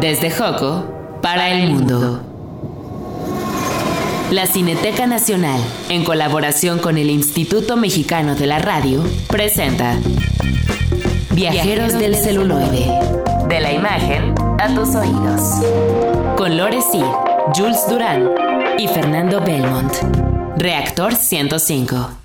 Desde Joco para el mundo. La Cineteca Nacional, en colaboración con el Instituto Mexicano de la Radio, presenta Viajeros del celuloide. De la imagen a tus oídos. Con Lore Sir, Jules Durán y Fernando Belmont. Reactor 105.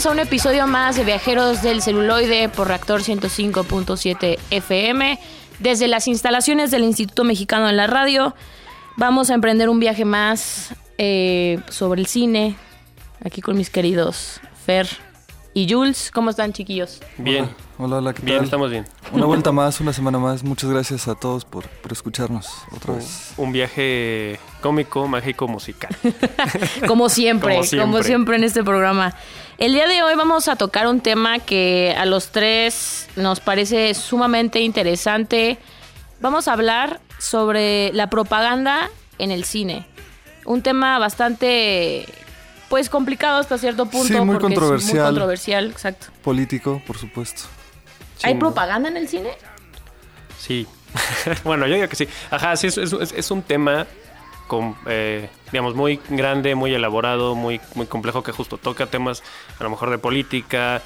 Bienvenidos a un episodio más de Viajeros del Celuloide por Reactor 105.7 FM. Desde las instalaciones del Instituto Mexicano de la Radio, vamos a emprender un viaje más eh, sobre el cine. Aquí con mis queridos Fer y Jules. ¿Cómo están, chiquillos? Bien, Hola, hola, ¿qué bien, tal? estamos bien. Una vuelta más, una semana más. Muchas gracias a todos por, por escucharnos otra vez. Un viaje cómico, mágico, musical. Como siempre, Como como siempre. siempre. en este programa. El día de hoy vamos a tocar un tema que a los tres nos parece sumamente interesante. Vamos a hablar sobre la propaganda en el cine. Un tema bastante, pues, complicado hasta cierto punto. Sí, muy porque Es muy controversial. controversial, exacto. Político, por supuesto. ¿Hay propaganda en el cine? Sí. bueno, yo digo que sí. Ajá, sí, es, es- es- es un tema, con, eh, digamos, muy grande, muy elaborado, muy, muy complejo, que justo toca temas a lo mejor de política.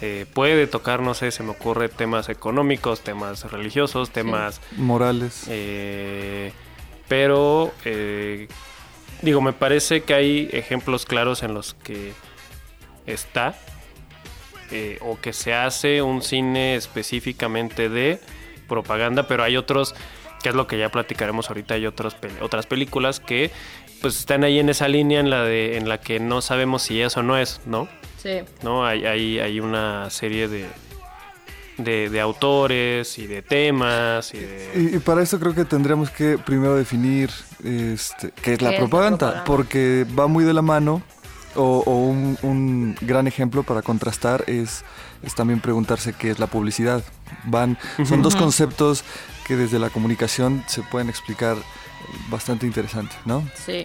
eh, puede tocar, no sé, se me ocurre temas económicos, temas religiosos, temas Morales. Eh, pero, eh, digo, me parece que hay ejemplos claros en los que está eh, o que se hace un cine específicamente de propaganda, pero hay otros, que es lo que ya platicaremos ahorita, hay otros otras películas que pues están ahí en esa línea en la de en la que no sabemos si es o no es, ¿no? Sí. ¿no? Hay, hay, hay una serie de, de, de autores y de temas y de... Y, y para esto creo que tendríamos que primero definir este, qué es la ¿Qué es la propaganda, propaganda? porque va muy de la mano, o, o un, un gran ejemplo para contrastar es, es también preguntarse qué es la publicidad. Van, son dos conceptos que desde la comunicación se pueden explicar bastante interesante, ¿no? Sí.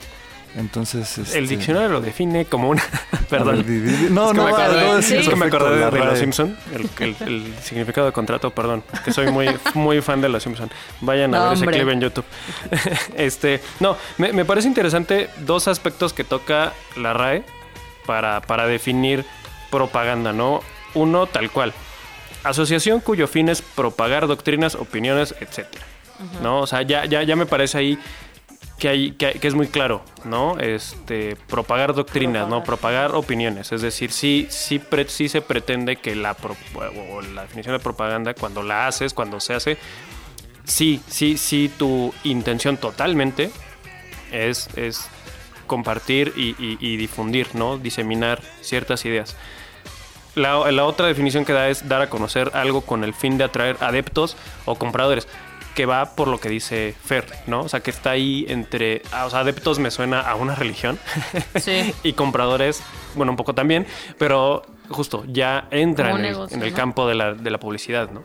Entonces, El este, diccionario lo define como una... Perdón. no, es que no, me va, acordé, no, es sí, que me acordé de, Los. Simpson, el, el- el significado de contrato, perdón, que soy muy, muy fan de Los Simpson. Vayan a No, ver ese clip en YouTube. este, no, me, me parece interesante dos aspectos que toca la RAE para, para definir propaganda, ¿no? Uno, tal cual. Asociación cuyo fin es propagar doctrinas, opiniones, etcétera. ¿No? O sea, ya, ya, ya me parece ahí que, hay, que, hay- que es muy claro, ¿no? Este, propagar doctrinas, ¿no? Propagar opiniones. Es decir, sí, sí, pre- sí se pretende que la, pro- o la definición de propaganda, cuando la haces, cuando se hace, sí, sí, sí, tu intención totalmente es, es compartir y, y- y difundir, ¿no? Diseminar ciertas ideas. La, la otra definición que da es dar a conocer algo con el fin de atraer adeptos o compradores, que va por lo que dice Fer, ¿no? O sea, que está ahí entre, ah, o sea, adeptos me suena a una religión Sí. y compradores, bueno, un poco también, pero justo ya entra en el, negocio, en el ¿no? campo de la, de la publicidad, ¿no?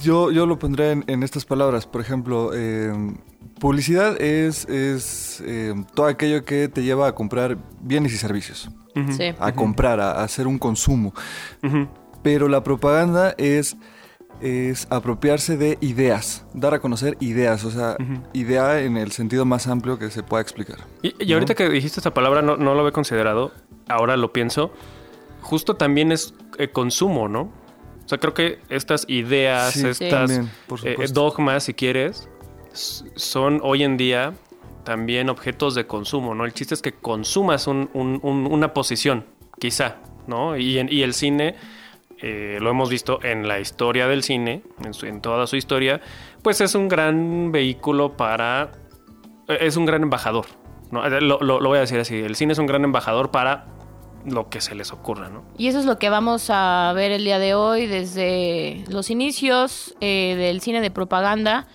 Yo, yo lo pondré en, en estas palabras. Por ejemplo, eh, publicidad es, es eh, todo aquello que te lleva a comprar bienes y servicios. Sí. A comprar, a, a hacer un consumo. Pero la propaganda es, es apropiarse de ideas, dar a conocer ideas, o sea, idea en el sentido más amplio que se pueda explicar. Y, y ahorita que dijiste esta palabra, no, no lo había considerado, ahora lo pienso, justo también es eh, consumo, ¿no? O sea, creo que estas ideas, Sí, estas también, eh, dogmas, si quieres, son hoy en día también objetos de consumo, ¿no? El chiste es que consumas un- un- un- una posición, quizá, ¿no? Y, en- y el cine, eh, lo hemos visto en la historia del cine, en, su- en toda su historia, pues es un gran vehículo para... eh, Es un gran embajador. Eh, lo voy a decir así, el cine es un gran embajador para lo que se les ocurra, ¿no? Y eso es lo que vamos a ver el día de hoy desde los inicios eh, del cine de propaganda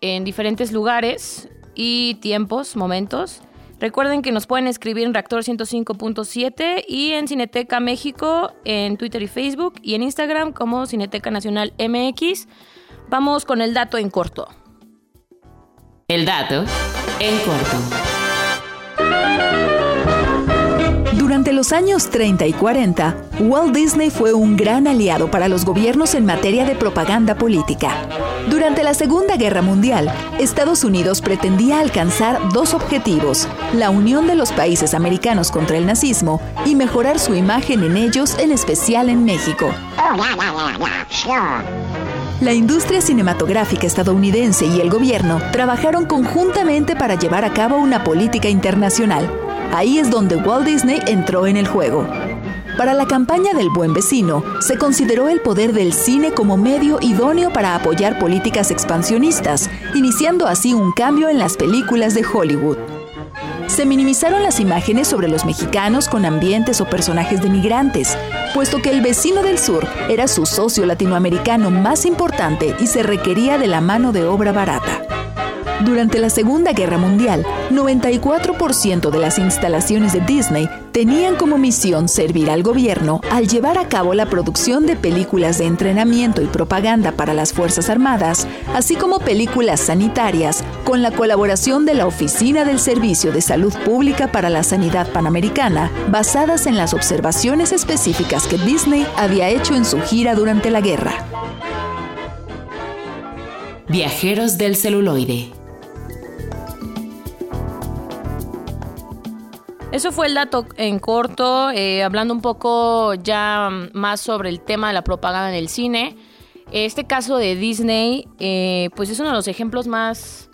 en diferentes lugares y tiempos, momentos. Recuerden que nos pueden escribir en Reactor 105.7 y en Cineteca México, en Twitter y Facebook y en Instagram como Cineteca Nacional MX. Vamos con el dato en corto. El dato en corto. Durante los años 30 y 40, Walt Disney fue un gran aliado para los gobiernos en materia de propaganda política. Durante la Segunda Guerra Mundial, Estados Unidos pretendía alcanzar dos objetivos, la unión de los países americanos contra el nazismo y mejorar su imagen en ellos, en especial en México. La industria cinematográfica estadounidense y el gobierno trabajaron conjuntamente para llevar a cabo una política internacional. Ahí es donde Walt Disney entró en el juego. Para la campaña del buen vecino, se consideró el poder del cine como medio idóneo para apoyar políticas expansionistas, iniciando así un cambio en las películas de Hollywood. Se minimizaron las imágenes sobre los mexicanos con ambientes o personajes de migrantes, puesto que el vecino del sur era su socio latinoamericano más importante y se requería de la mano de obra barata. Durante la Segunda Guerra Mundial, 94% de las instalaciones de Disney tenían como misión servir al gobierno al llevar a cabo la producción de películas de entrenamiento y propaganda para las Fuerzas Armadas, así como películas sanitarias, con la colaboración de la Oficina del Servicio de Salud Pública para la Sanidad Panamericana, basadas en las observaciones específicas que Disney había hecho en su gira durante la guerra. Viajeros del celuloide. Eso fue el dato en corto, eh, hablando un poco ya más sobre el tema de la propaganda en el cine. Este caso de Disney, eh, pues es uno de los ejemplos más,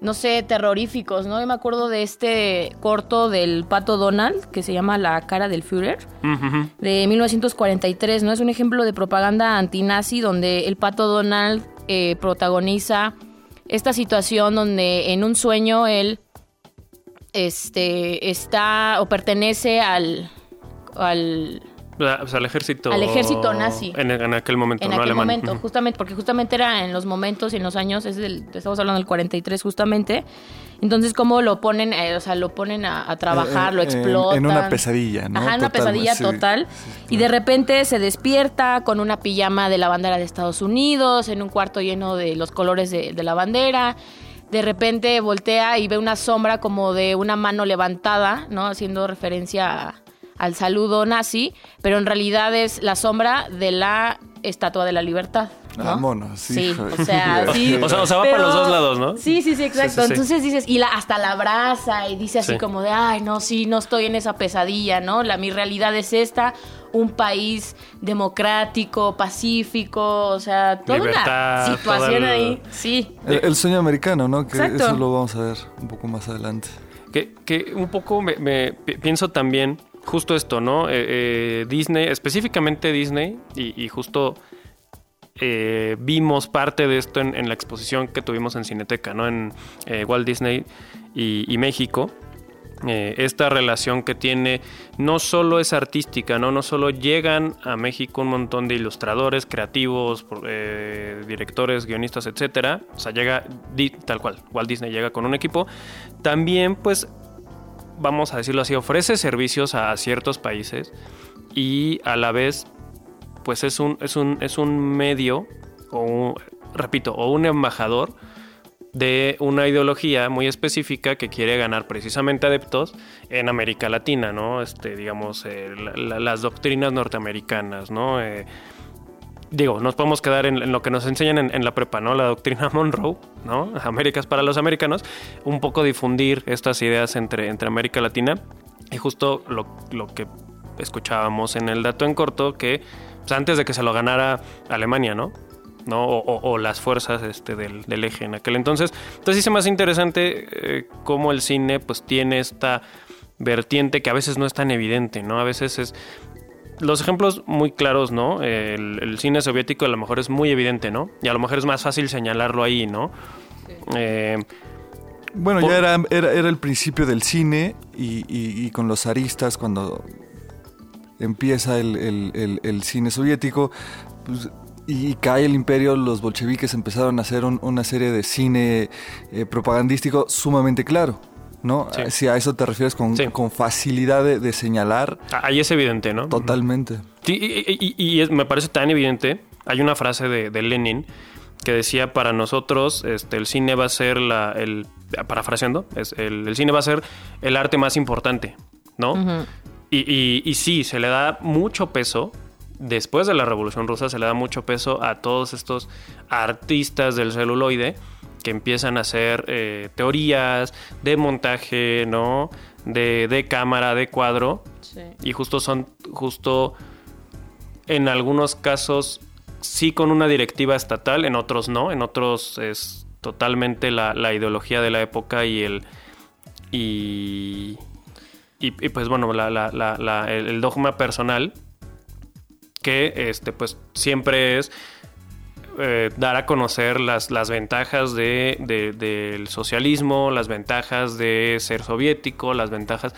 no sé, terroríficos, ¿no? Yo me acuerdo de este corto del pato Donald, que se llama La cara del Führer, de 1943, ¿no? Es un ejemplo de propaganda antinazi donde el pato Donald eh, protagoniza esta situación donde en un sueño él este está o pertenece al al O sea, al ejército... Al ejército nazi. En, en aquel momento, en ¿no? aquel Alemán. momento, justamente porque justamente era en los momentos y en los años es del estamos hablando del 43 justamente. Entonces cómo lo ponen, eh, o sea, lo ponen a, a trabajar, Eh, lo explotan. en una pesadilla, ¿no? Ajá, en una Total, pesadilla sí, total. sí, Y de repente se despierta con una pijama de la bandera de Estados Unidos, en un cuarto lleno de los colores de, de la bandera. De repente voltea y ve una sombra como de una mano levantada, ¿no? Haciendo referencia a- al saludo nazi, pero en realidad es la sombra de la Estatua de la Libertad. ¿no? Ah, mono, sí, Sí, joder. o sea, sí. O sea, o sea, va para los dos lados, ¿no? Sí, sí, sí, exacto. Sí, sí, sí. Entonces dices, y la, hasta la abraza y dice así Sí. como de, ay, no, sí, no estoy en esa pesadilla, ¿no? La, mi realidad es esta, un país democrático, pacífico, o sea, toda Libertad, una situación el- ahí. Sí. El, el sueño americano, ¿no? Que Exacto. eso lo vamos a ver un poco más adelante. Que, que un poco me, me pi- pienso también justo esto, ¿no? Eh, eh, Disney, específicamente Disney, y, justo eh, vimos parte de esto en, la exposición que tuvimos en Cineteca, ¿no? En Walt Disney y, México. Esta relación que tiene no solo es artística, ¿no? No solo llegan a México un montón de ilustradores, creativos, directores, guionistas, etcétera. O sea, llega tal cual, Walt Disney llega con un equipo. También, pues, vamos a decirlo así, ofrece servicios a, ciertos países y a la vez, pues es un, es un, es un medio, o un- repito, o un embajador de una ideología muy específica que quiere ganar precisamente adeptos en América Latina, ¿no? Este, digamos, eh, la- la- las doctrinas norteamericanas, ¿no? Eh, digo, nos podemos quedar en, lo que nos enseñan en, la prepa, ¿no? La doctrina Monroe, ¿no? América es para los americanos. Un poco difundir estas ideas entre, entre América Latina. Y justo lo, lo que escuchábamos en el dato en corto, que pues, antes de que se lo ganara Alemania, ¿no? ¿no? O las fuerzas este, del, del eje en aquel entonces. Entonces sí se me hace interesante eh, cómo el cine pues tiene esta vertiente que a veces no es tan evidente, ¿no? A veces es los ejemplos muy claros, ¿no? El, el cine soviético a lo mejor es muy evidente, ¿no? Y a lo mejor es más fácil señalarlo ahí, ¿no? Eh, Bueno, Por- ya era, era, era el principio del cine y, y- y con los zaristas, cuando empieza el, el- el- el cine soviético pues, y cae el imperio, los bolcheviques empezaron a hacer un- una serie de cine eh, propagandístico sumamente claro. ¿No? Sí. Si a eso te refieres con, Sí. con facilidad de, de señalar, ahí es evidente, ¿no? totalmente. Sí, y, y- y es- me parece tan evidente. Hay una frase de, de Lenin que decía para nosotros este, el cine va a ser la, el parafraseando, es el, el cine va a ser el arte más importante, ¿no? y, y- y sí, se le da mucho peso. Después de la Revolución Rusa se le da mucho peso a todos estos artistas del celuloide que empiezan a hacer eh, teorías de montaje, ¿no? De, de cámara, de cuadro. Sí. Y justo son, justo en algunos casos sí con una directiva estatal, en otros no, en otros es totalmente la, la ideología de la época y el y, y, y, pues bueno, la, la- la- la- el, el dogma personal que este pues siempre es eh, dar a conocer las, las ventajas de, de- del socialismo, las ventajas de ser soviético, las ventajas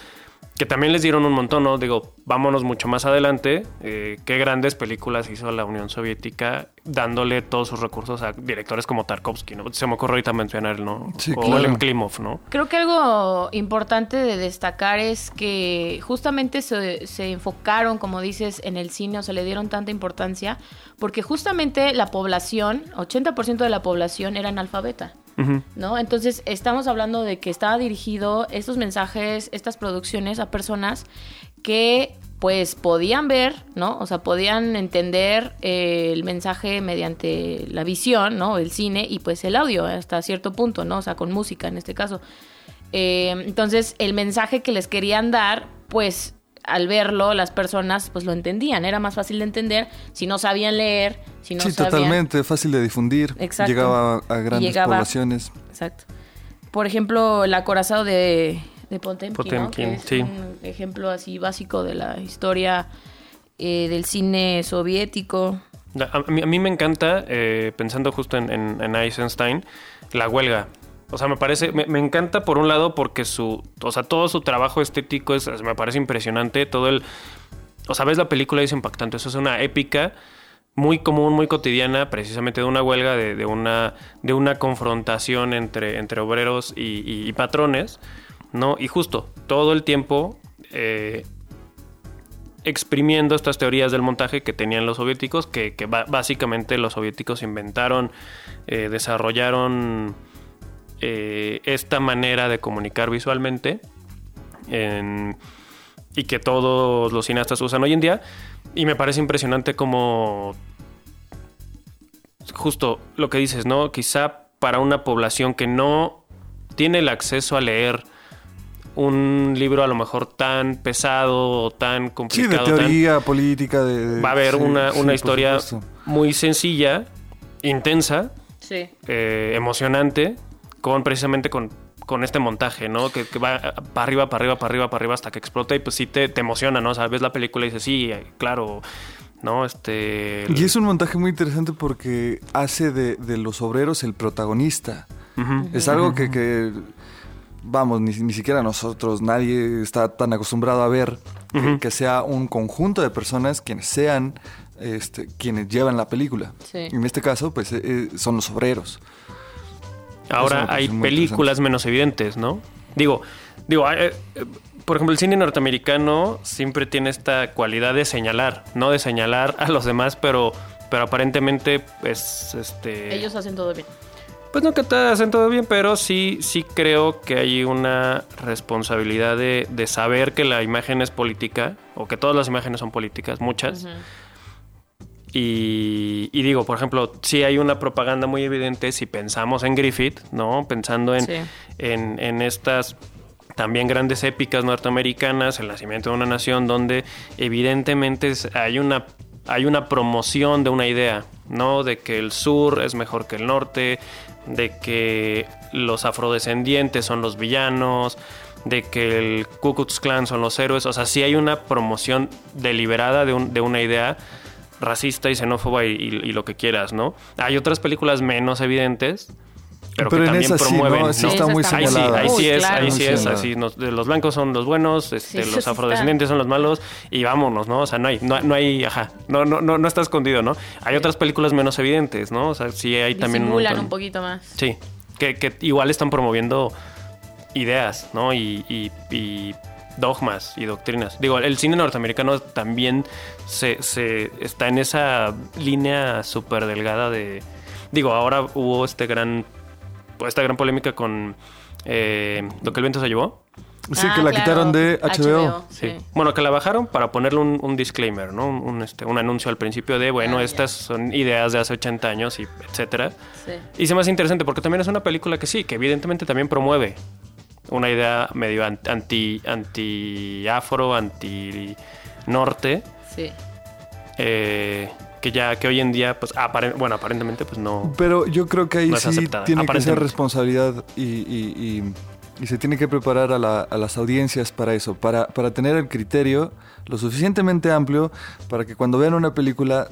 que también les dieron un montón, ¿no? Digo, vámonos mucho más adelante. eh, qué grandes películas hizo la Unión Soviética dándole todos sus recursos a directores como Tarkovsky, ¿no? Se me ocurre ahorita mencionar, ¿no? Sí, o claro. Elem Klimov, ¿no? Creo que algo importante de destacar es que justamente se, se enfocaron, como dices, en el cine o se le dieron tanta importancia porque justamente la población, 80% de la población era analfabeta. ¿No? Entonces estamos hablando de que estaba dirigido estos mensajes, estas producciones a personas que pues podían ver, ¿no? O sea, podían entender eh, el mensaje mediante la visión, ¿no? El cine y pues el audio hasta cierto punto, ¿no? O sea, con música en este caso. Eh, entonces, el mensaje que les querían dar, pues al verlo, las personas pues lo entendían. Era más fácil de entender si no sabían leer, si no sí, sabían... totalmente, fácil de difundir. Exacto. Llegaba a, grandes llegaba- poblaciones. Exacto. Por ejemplo, el acorazado de, de Potemkin, ¿no? Potemkin, Que es sí. un ejemplo así básico de la historia eh, del cine soviético. A, a mí, a mí me encanta, eh, pensando justo en, en- en Eisenstein, la huelga. O sea, me parece, me, encanta por un lado porque su, o sea, todo su trabajo estético es, me parece impresionante. Todo el, o sea, ves la película y es impactante. Eso es una épica muy común, muy cotidiana, precisamente de una huelga, de, de una, de una confrontación entre, entre obreros y, y- patrones, ¿no? Y justo, todo el tiempo eh, exprimiendo estas teorías del montaje que tenían los soviéticos, que, que básicamente los soviéticos inventaron, eh, desarrollaron eh, esta manera de comunicar visualmente en- y que todos los cineastas usan hoy en día. Y me parece impresionante como justo lo que dices, ¿no? Quizá para una población que no tiene el acceso a leer un libro a lo mejor tan pesado o tan Sí, de complicado, tan- teoría política. De, de- va a haber sí, una, sí, una historia muy sencilla, intensa, Sí. eh, emocionante, con precisamente con, con este montaje, ¿no? Que, que va para arriba, para arriba, para arriba, para arriba hasta que explota y pues sí te, te emociona, ¿no? O sea, ves la película y dices, sí, eh, claro, ¿no? Este... Y es un montaje muy interesante porque hace de, de los obreros el protagonista. Es algo que, que, vamos, ni, ni siquiera nosotros, nadie está tan acostumbrado a ver que, sea un conjunto de personas quienes sean este, quienes llevan la película. Sí. En este caso, pues eh, eh, son los obreros. Ahora hay películas menos evidentes, ¿no? Digo, digo, eh, eh, por ejemplo, el cine norteamericano siempre tiene esta cualidad de señalar, no de señalar a los demás, pero, pero aparentemente, pues, este, Ellos hacen todo bien. pues no que te hacen todo bien, pero sí, sí creo que hay una responsabilidad de, de saber que la imagen es política, o que todas las imágenes son políticas, muchas. Y, y digo, por ejemplo, sí hay una propaganda muy evidente si pensamos en Griffith, ¿no? Pensando en, Sí. en, en estas también grandes épicas norteamericanas, el nacimiento de una nación, donde evidentemente hay una, hay una promoción de una idea, ¿no? De que el sur es mejor que el norte, de que los afrodescendientes son los villanos, de que el Ku Klux Klan son los héroes. O sea, sí hay una promoción deliberada de, un- de una idea racista y xenófoba y, y- y lo que quieras, ¿no? Hay otras películas menos evidentes, pero, Pero que en también esa sí, promueven. ¿no? Sí ¿no? está muy Ahí sí, ahí sí Uy, es, claro. ahí sí es, así, nos- los blancos son los buenos, este, Sí, los afrodescendientes son los malos y vámonos, ¿no? O sea, no hay, no, no hay, ajá, no, no, no, no está escondido, ¿no? Hay otras películas menos evidentes, ¿no? O sea, sí hay también un montón. un poquito más. Sí, que, que igual están promoviendo ideas, ¿no? Y, y- y dogmas y doctrinas. Digo, el cine norteamericano también se, se está en esa línea súper delgada de... Digo, ahora hubo este gran, esta gran polémica con eh, Lo que el viento se llevó. Sí, Ah, que la claro, quitaron de HBO. Sí. sí. Bueno, que la bajaron para ponerle un, un disclaimer, ¿no? Un, un, este, un anuncio al principio de, bueno, Ah, estas son ideas de hace 80 años y etcétera. Sí. Y se me hace interesante porque también es una película que sí, que evidentemente también promueve una idea medio an- anti, anti afro, anti norte, Sí. eh, que ya que hoy en día, pues, bueno, aparentemente, pues no. Pero yo creo que ahí No sí aceptada, tiene que ser responsabilidad y, y- y- y se tiene que preparar a, la- a las audiencias para eso, para, para tener el criterio lo suficientemente amplio para que cuando vean una película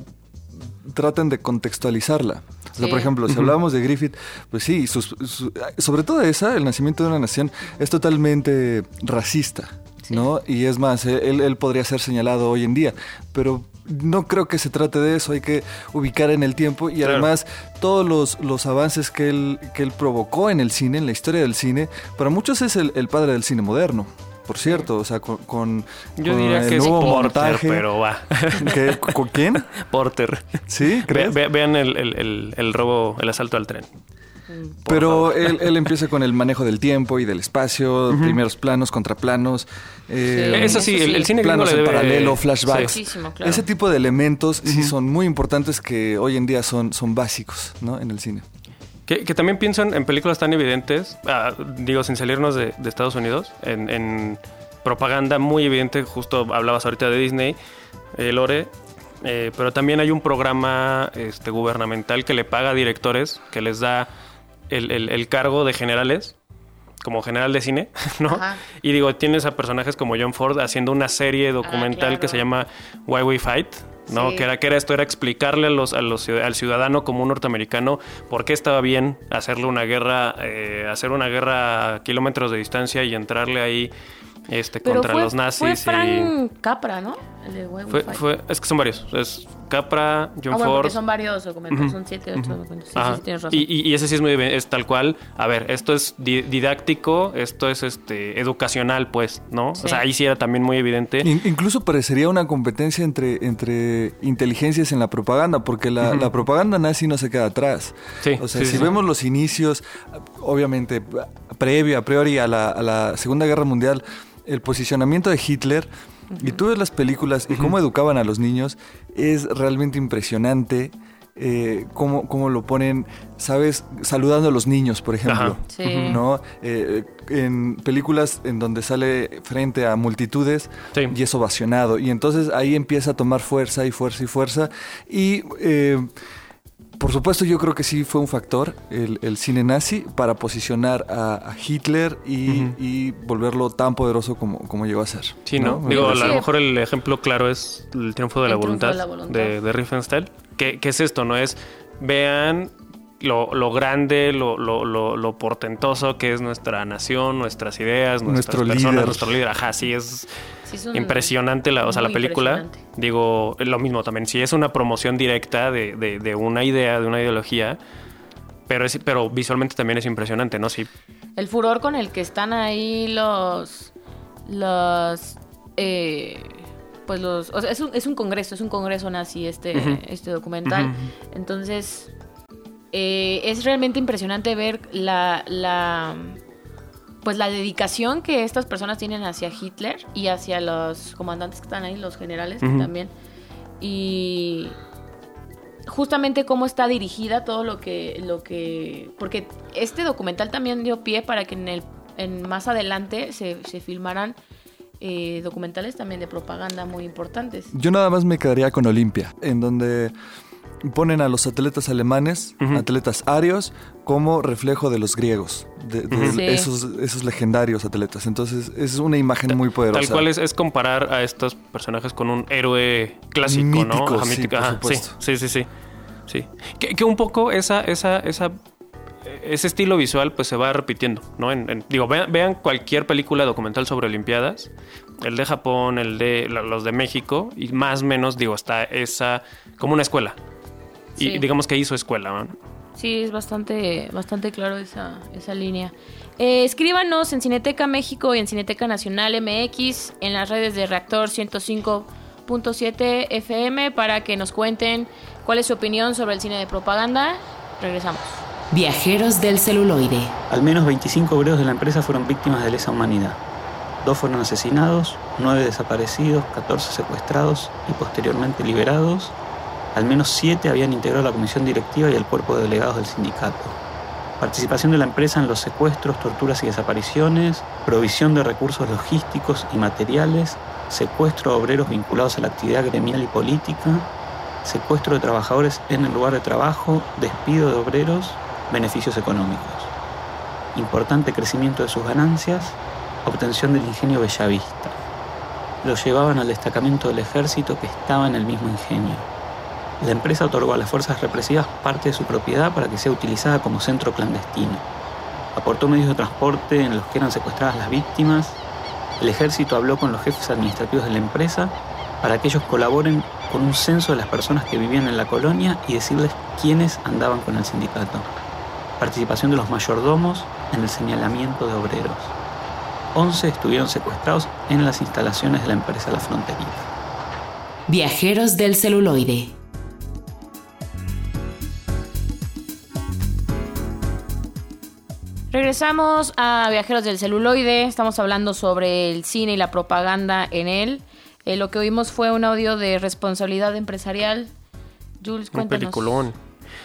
traten de contextualizarla. O sea, Sí. por ejemplo, si hablamos de Griffith, pues sí, sus- su- sobre todo esa, El nacimiento de una nación, es totalmente racista, ¿no? Y es más, él, él podría ser señalado hoy en día, pero no creo que se trate de eso, hay que ubicar en el tiempo y Claro. además todos los, los avances que él, que él provocó en el cine, en la historia del cine, para muchos es el, el padre del cine moderno. Por cierto, o sea, con, con- Yo con diría el que es nuevo Porter, montaje. pero va. ¿Qué? ¿Con quién? Porter. ¿Sí? Ve- ¿Crees? ve- vean el, el- el- el robo, el asalto al tren. Pero él, él empieza con el manejo del tiempo y del espacio, primeros planos, contraplanos, eh, Eso sí, Eso el, sí. el cine gringo planos en debe- paralelo, flashbacks. Sí. Muchísimo, claro. Ese tipo de elementos sí son muy importantes que hoy en día son, son básicos ¿no? en el cine. Que, que también pienso en, en películas tan evidentes, ah, digo, sin salirnos de, de Estados Unidos, en, en propaganda muy evidente, justo hablabas ahorita de Disney, eh, Lore, eh, pero también hay un programa este, gubernamental que le paga a directores, que les da el, el- el cargo de generales, como general de cine, ¿no? Ajá. Y digo, tienes a personajes como John Ford haciendo una serie documental claro. que se llama Why We Fight, ¿no? Sí. Que era que era esto, era explicarle a los, a los ciud- al ciudadano común norteamericano por qué estaba bien hacerle una guerra, eh, hacer una guerra a kilómetros de distancia y entrarle ahí este, Pero contra fue, los nazis. Fue y- Frank Capra, ¿no? El de Why We fue, Fight. fue- es que son varios. Es Capra, John ah, bueno, Ford. porque son varios documentos, son siete, ocho documentos. Sí, sí, sí, tienes razón. Y, ese sí es muy bien, es tal cual. A ver, esto es di- didáctico, esto es este educacional, pues, ¿no? Sí. O sea, ahí sí era también muy evidente. In- incluso parecería una competencia entre, entre inteligencias en la propaganda, porque la, la propaganda nazi no se queda atrás. Sí, o sea, sí, si sí. vemos los inicios, obviamente, previo, a priori a la, a la Segunda Guerra Mundial, el posicionamiento de Hitler, y tú ves las películas y cómo educaban a los niños, es realmente impresionante. Eh, cómo, cómo lo ponen, ¿sabes? Saludando a los niños, por ejemplo. Sí. ¿no? Eh, en películas en donde sale frente a multitudes Sí. y es ovacionado. Y entonces ahí empieza a tomar fuerza y fuerza y fuerza. Y eh, por supuesto yo creo que sí fue un factor el, el cine nazi para posicionar a, a Hitler y, y volverlo tan poderoso como, como llegó a ser. Sí, ¿no? Digo, a lo mejor el ejemplo claro es el triunfo de, El la, triunfo voluntad de la voluntad. de, de Riefenstahl. ¿Qué, qué es esto? ¿No? Es, vean lo, lo grande, lo, lo, lo, lo portentoso que es nuestra nación, nuestras ideas, nuestras Nuestro personas, líder. nuestro líder. Ajá, sí, es Sí, es un- impresionante la, o sea, la película. Digo, lo mismo también, si es una promoción directa de, de, de una idea, de una ideología, pero, es, pero visualmente también es impresionante, ¿no? Sí, El furor con el que están ahí los. Los. eh, pues los. O sea, es un, es un congreso, es un congreso nazi este, este documental. Entonces. Eh, es realmente impresionante ver la. la pues la dedicación que estas personas tienen hacia Hitler y hacia los comandantes que están ahí, los generales que Ujú. también. Y justamente cómo está dirigida todo lo que lo que porque este documental también dio pie para que en el en más adelante se, se filmaran eh, documentales también de propaganda muy importantes Yo nada más me quedaría con Olimpia, en donde ponen a los atletas alemanes, atletas arios, como reflejo de los griegos, de, de Sí. esos, esos legendarios atletas. Entonces es una imagen muy poderosa. Tal cual es, es comparar a estos personajes con un héroe clásico, ¿no? Mítico, Ajá, sí, mítico, por ajá, sí, sí, sí, sí. sí. Que, que un poco esa, esa, esa, ese estilo visual pues se va repitiendo, ¿no? En- en- digo, vean, vean cualquier película documental sobre Olimpiadas, el de Japón, el de los de México, y más o menos, digo, está esa, como una escuela. Y Sí. digamos que hizo escuela, ¿no? Sí, es bastante, bastante claro esa, esa línea. Eh, escríbanos en Cineteca México y en Cineteca Nacional MX, en las redes de Reactor 105.7 FM, para que nos cuenten cuál es su opinión sobre el cine de propaganda. Regresamos. Viajeros del celuloide. Al menos 25 obreros de la empresa fueron víctimas de lesa humanidad. Dos fueron asesinados, nueve desaparecidos, 14 secuestrados y posteriormente liberados. Al menos siete habían integrado la comisión directiva y el cuerpo de delegados del sindicato. Participación de la empresa en los secuestros, torturas y desapariciones, provisión de recursos logísticos y materiales, secuestro de obreros vinculados a la actividad gremial y política, secuestro de trabajadores en el lugar de trabajo, despido de obreros, beneficios económicos. Importante crecimiento de sus ganancias, obtención del ingenio Bellavista. Lo llevaban al destacamento del ejército que estaba en el mismo ingenio. La empresa otorgó a las fuerzas represivas parte de su propiedad para que sea utilizada como centro clandestino. Aportó medios de transporte en los que eran secuestradas las víctimas. El ejército habló con los jefes administrativos de la empresa para que ellos colaboren con un censo de las personas que vivían en la colonia y decirles quiénes andaban con el sindicato. Participación de los mayordomos en el señalamiento de obreros. 11 estuvieron secuestrados en las instalaciones de la empresa La Fronterita. Viajeros del celuloide. Regresamos a Viajeros del Celuloide. Estamos hablando sobre el cine y la propaganda en él. Eh, lo que oímos fue un audio de responsabilidad empresarial. Jules, Un cuéntanos. peliculón.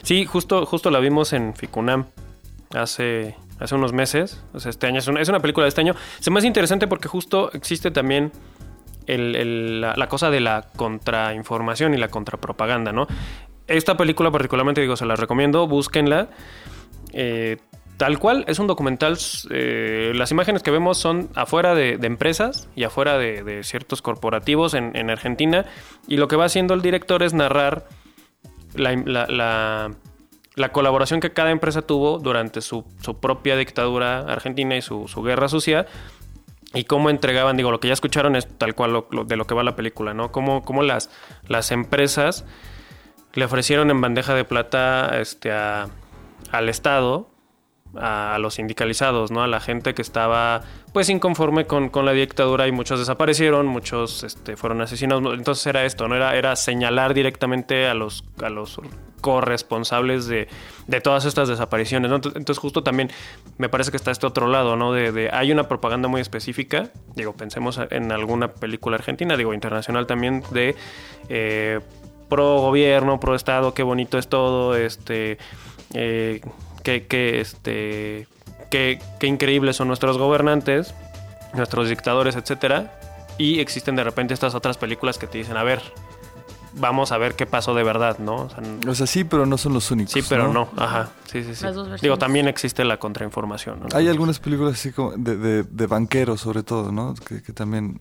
Sí, justo, justo la vimos en Ficunam hace, hace unos meses. O sea, este año es una, es una película de este año. Se me hace interesante porque justo existe también el- el- la, la cosa de la contrainformación y la contrapropaganda, ¿no? Esta película particularmente, digo, se la recomiendo, búsquenla. Eh, tal cual, es un documental. eh, las imágenes que vemos son afuera de, empresas y afuera de, ciertos corporativos en, en Argentina. Y lo que va haciendo el director es narrar la, la- la- la colaboración que cada empresa tuvo durante su, propia dictadura argentina y su, guerra sucia. Y cómo entregaban, digo, lo que ya escucharon es tal cual lo- de lo que va la película, ¿no? Cómo, cómo las, las empresas le ofrecieron en bandeja de plata este, al Estado, a, los sindicalizados, ¿no? A la gente que estaba, pues, inconforme con, con la dictadura y muchos desaparecieron, muchos este, fueron asesinados. Entonces era esto, ¿no? Era, era señalar directamente a los, a los corresponsables de, de todas estas desapariciones, ¿no? Entonces, entonces justo también me parece que está este otro lado, ¿no? De, de- hay una propaganda muy específica, digo, pensemos en alguna película argentina, digo, internacional también, de... eh, pro gobierno, pro estado, qué bonito es todo, este, eh, qué, qué, este, qué, qué increíbles son nuestros gobernantes, nuestros dictadores, etcétera, y existen de repente estas otras películas que te dicen, a ver, vamos a ver qué pasó de verdad, ¿no? O sea, n- O sea, sí, pero no son los únicos. sí, pero no, ajá, sí, sí, sí. Las dos versiones. Digo, también existe la contrainformación, ¿no? Hay algunas películas así como de, de- de banqueros, sobre todo, ¿no? Que, que también,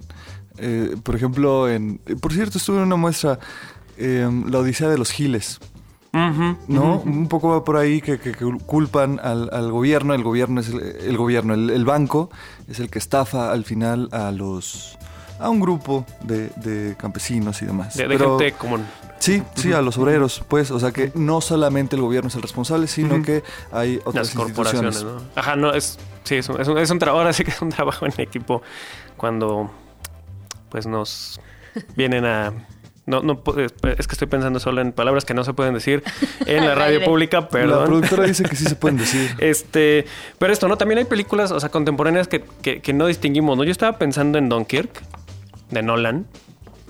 eh, por ejemplo, en... Por cierto, estuve en una muestra, eh, La Odisea de los Giles, ¿no? Un poco va por ahí que, que- que culpan al, al gobierno, el gobierno es el, el gobierno, el, el banco es el que estafa al final a los... a un grupo de, de campesinos y demás. De, de Pero- gente común. Sí, sí, a los obreros, pues, o sea que no solamente el gobierno es el responsable, sino que hay otras las corporaciones. Ajá, no, es, sí, es un, es un, es un trabajo, ahora sí que es un trabajo en equipo cuando pues nos vienen a... No, no, es que estoy pensando solo en palabras que no se pueden decir en la radio pública, La perdón. productora dice que sí se pueden decir. Este, pero esto, ¿no? También hay películas, o sea, contemporáneas que, que, que no distinguimos, ¿no? Yo estaba pensando en Dunkirk, de Nolan,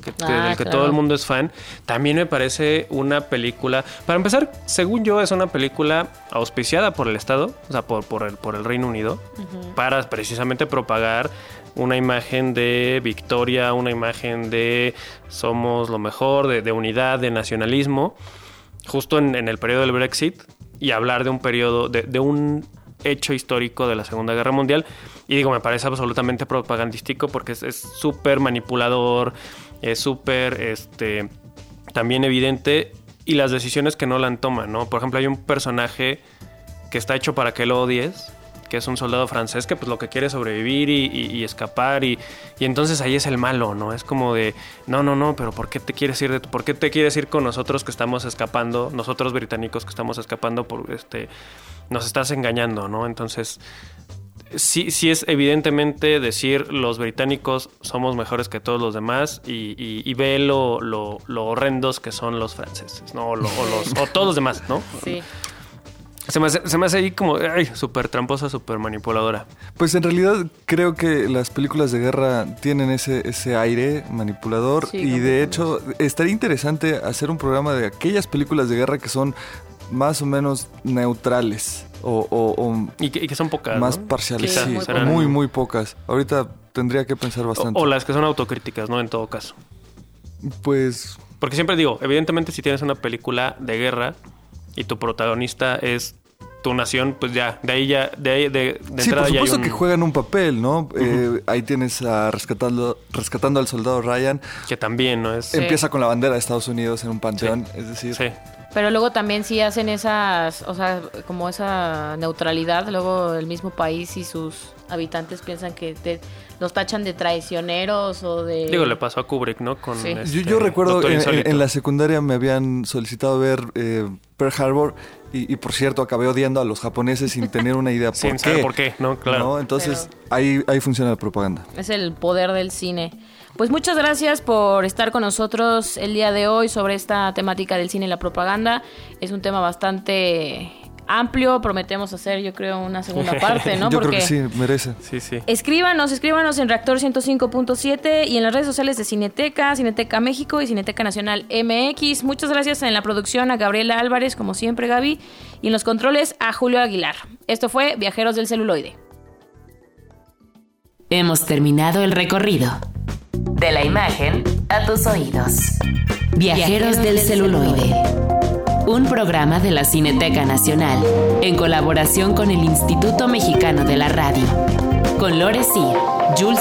que, que- Ah, del que claro. todo el mundo es fan. También me parece una película, para empezar, según yo, es una película auspiciada por el Estado, o sea, por, por, el, por el Reino Unido, para precisamente propagar una imagen de victoria, una imagen de somos lo mejor, de, unidad, de nacionalismo justo en, el periodo del Brexit y hablar de un periodo, de, de un hecho histórico de la Segunda Guerra Mundial. Y digo, me parece absolutamente propagandístico porque es súper manipulador, es súper, este, también evidente y las decisiones que Nolan toma, ¿no? Por ejemplo, hay un personaje que está hecho para que lo odies, que es un soldado francés que pues lo que quiere es sobrevivir y, escapar y, entonces ahí es el malo, ¿no? Es como de, no, no, no, pero ¿por qué te quieres ir de, por qué te quieres ir con nosotros que estamos escapando, nosotros británicos que estamos escapando por este, nos estás engañando, ¿no? Entonces sí, sí es evidentemente decir los británicos somos mejores que todos los demás y, ve lo, horrendos que son los franceses, ¿no? O, o todos los demás, ¿no? Sí. Se me hace, se me hace ahí como, ay, súper tramposa, súper manipuladora. Pues en realidad creo que las películas de guerra tienen ese, ese aire manipulador Sí, y de hecho estaría interesante hacer un programa de aquellas películas de guerra que son más o menos neutrales o, o- o Y que, y que son pocas, más ¿no? parciales. Sí, muy serán- muy, muy pocas. Ahorita tendría que pensar O, bastante. o las que son autocríticas, ¿no? En todo caso. Pues Porque siempre digo, evidentemente si tienes una película de guerra y tu protagonista es tu nación, pues ya, de ahí ya, de ahí, de, de sí, por entrada ya hay supuesto un- que juegan un papel, ¿no? Eh, ahí tienes a rescatando, rescatando al soldado Ryan. que también, ¿no? Es... Sí. Empieza con la bandera de Estados Unidos en un panteón, es decir, Sí. Pero luego también sí hacen esas, o sea, como esa neutralidad, luego el mismo país y sus habitantes piensan que te- los tachan de traicioneros o de... Digo, le pasó a Kubrick, ¿no? Con Sí. Yo, este, yo recuerdo en, en la secundaria me habían solicitado ver eh, Pearl Harbor y, y, por cierto acabé odiando a los japoneses sin tener una idea por Sin qué. saber por qué, ¿no? Claro. ¿no? Entonces ahí, ahí funciona la propaganda. Es el poder del cine. Pues muchas gracias por estar con nosotros el día de hoy sobre esta temática del cine y la propaganda. Es un tema bastante amplio. Prometemos hacer, yo creo, una segunda parte, ¿no? yo creo que sí, merece. Sí, sí. Escríbanos, escríbanos en Reactor 105.7 y en las redes sociales de Cineteca, Cineteca México y Cineteca Nacional MX. Muchas gracias en la producción a Gabriela Álvarez, como siempre, Gaby, y en los controles a Julio Aguilar. Esto fue Viajeros del Celuloide. Hemos terminado el recorrido. De la imagen a tus oídos. Viajeros del celuloide. Un programa de la Cineteca Nacional en colaboración con el Instituto Mexicano de la Radio. Con Lore Sir, Jules